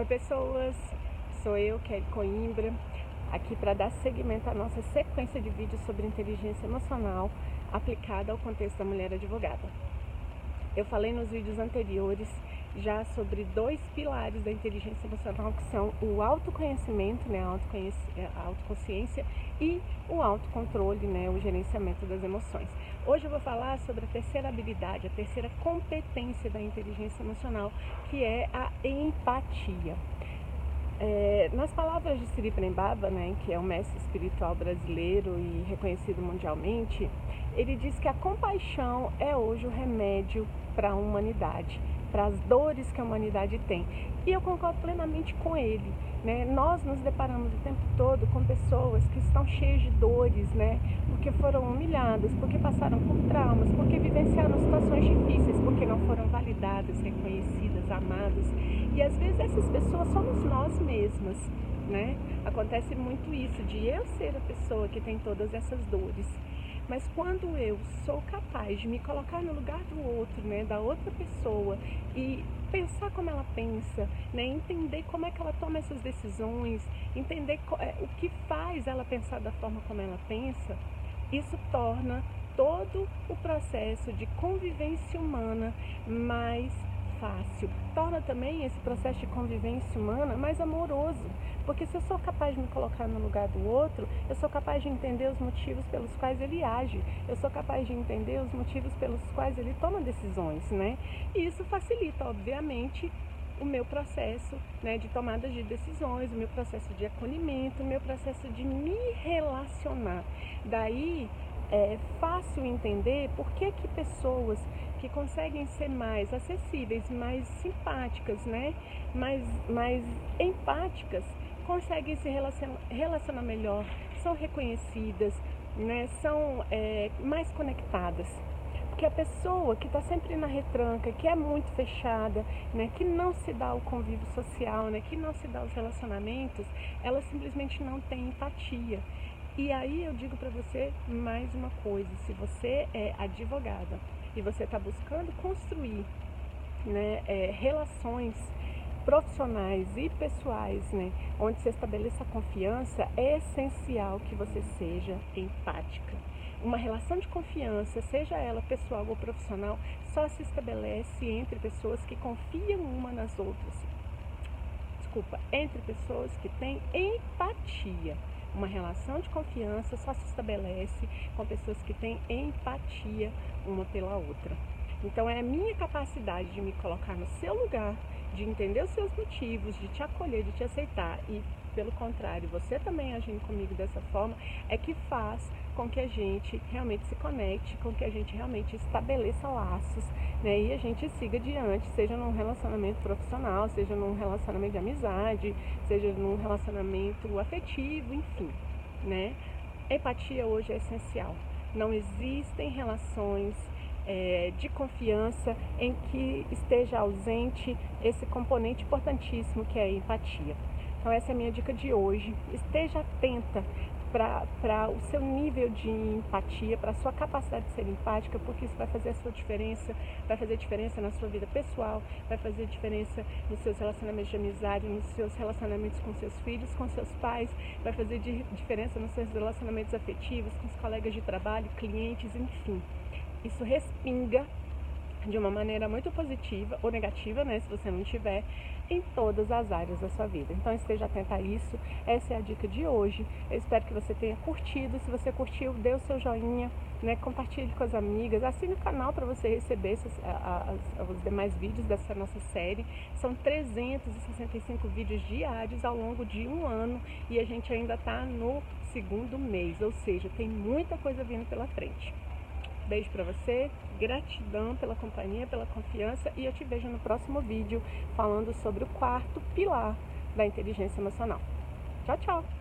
Oi pessoas, sou eu, Kelly Coimbra, aqui para dar seguimento à nossa sequência de vídeos sobre inteligência emocional aplicada ao contexto da mulher advogada. Eu falei nos vídeos anteriores já sobre dois pilares da inteligência emocional que são o autoconhecimento, né, a autoconsciência e o autocontrole, né, o gerenciamento das emoções. Hoje eu vou falar sobre a terceira habilidade, a terceira competência da inteligência emocional, que é a empatia. É, nas palavras de Sri Prembaba, né, que é um mestre espiritual brasileiro e reconhecido mundialmente, ele diz que a compaixão é hoje o remédio para a humanidade para as dores que a humanidade tem. E eu concordo plenamente com ele. Né? Nós nos deparamos o tempo todo com pessoas que estão cheias de dores, né? porque foram humilhadas, porque passaram por traumas, porque vivenciaram situações difíceis, porque não foram validadas, reconhecidas, amadas. E às vezes essas pessoas somos nós mesmas. Né? Acontece muito isso, de eu ser a pessoa que tem todas essas dores. Mas quando eu sou capaz de me colocar no lugar do outro, né, da outra pessoa e pensar como ela pensa, né, entender como é que ela toma essas decisões, entender é, o que faz ela pensar da forma como ela pensa, isso torna todo o processo de convivência humana mais fácil. Torna também esse processo de convivência humana mais amoroso, porque se eu sou capaz de me colocar no lugar do outro, eu sou capaz de entender os motivos pelos quais ele age, eu sou capaz de entender os motivos pelos quais ele toma decisões, né? E isso facilita, obviamente, o meu processo né, de tomada de decisões, o meu processo de acolhimento, o meu processo de me relacionar. Daí é fácil entender por que, que pessoas que conseguem ser mais acessíveis, mais simpáticas, né? mais, mais empáticas, conseguem se relacionar, relacionar melhor, são reconhecidas, né? são é, mais conectadas. Porque a pessoa que está sempre na retranca, que é muito fechada, né, que não se dá o convívio social, né, que não se dá os relacionamentos, ela simplesmente não tem empatia. E aí eu digo para você mais uma coisa: se você é advogada e você está buscando construir né, é, relações profissionais e pessoais, né, onde você estabeleça confiança, é essencial que você seja empática. Uma relação de confiança, seja ela pessoal ou profissional, só se estabelece entre pessoas que confiam uma nas outras. Desculpa, entre pessoas que têm empatia. Uma relação de confiança só se estabelece com pessoas que têm empatia uma pela outra. Então é a minha capacidade de me colocar no seu lugar, de entender os seus motivos, de te acolher, de te aceitar e pelo contrário, você também agindo comigo dessa forma, é que faz com que a gente realmente se conecte, com que a gente realmente estabeleça laços, né? E a gente siga adiante, seja num relacionamento profissional, seja num relacionamento de amizade, seja num relacionamento afetivo, enfim, né? Empatia hoje é essencial. Não existem relações é, de confiança em que esteja ausente esse componente importantíssimo que é a empatia. Então, essa é a minha dica de hoje. Esteja atenta para o seu nível de empatia, para a sua capacidade de ser empática, porque isso vai fazer a sua diferença, vai fazer diferença na sua vida pessoal, vai fazer diferença nos seus relacionamentos de amizade, nos seus relacionamentos com seus filhos, com seus pais, vai fazer diferença nos seus relacionamentos afetivos, com os colegas de trabalho, clientes, enfim. Isso respinga de uma maneira muito positiva ou negativa, né, se você não tiver, em todas as áreas da sua vida. Então esteja atenta a isso. Essa é a dica de hoje. Eu espero que você tenha curtido. Se você curtiu, dê o seu joinha, né, compartilhe com as amigas, assine o canal para você receber esses, a, a, os demais vídeos dessa nossa série. São 365 vídeos diários ao longo de um ano e a gente ainda está no segundo mês, ou seja, tem muita coisa vindo pela frente. Beijo para você, gratidão pela companhia, pela confiança e eu te vejo no próximo vídeo falando sobre o quarto pilar da inteligência emocional. Tchau, tchau!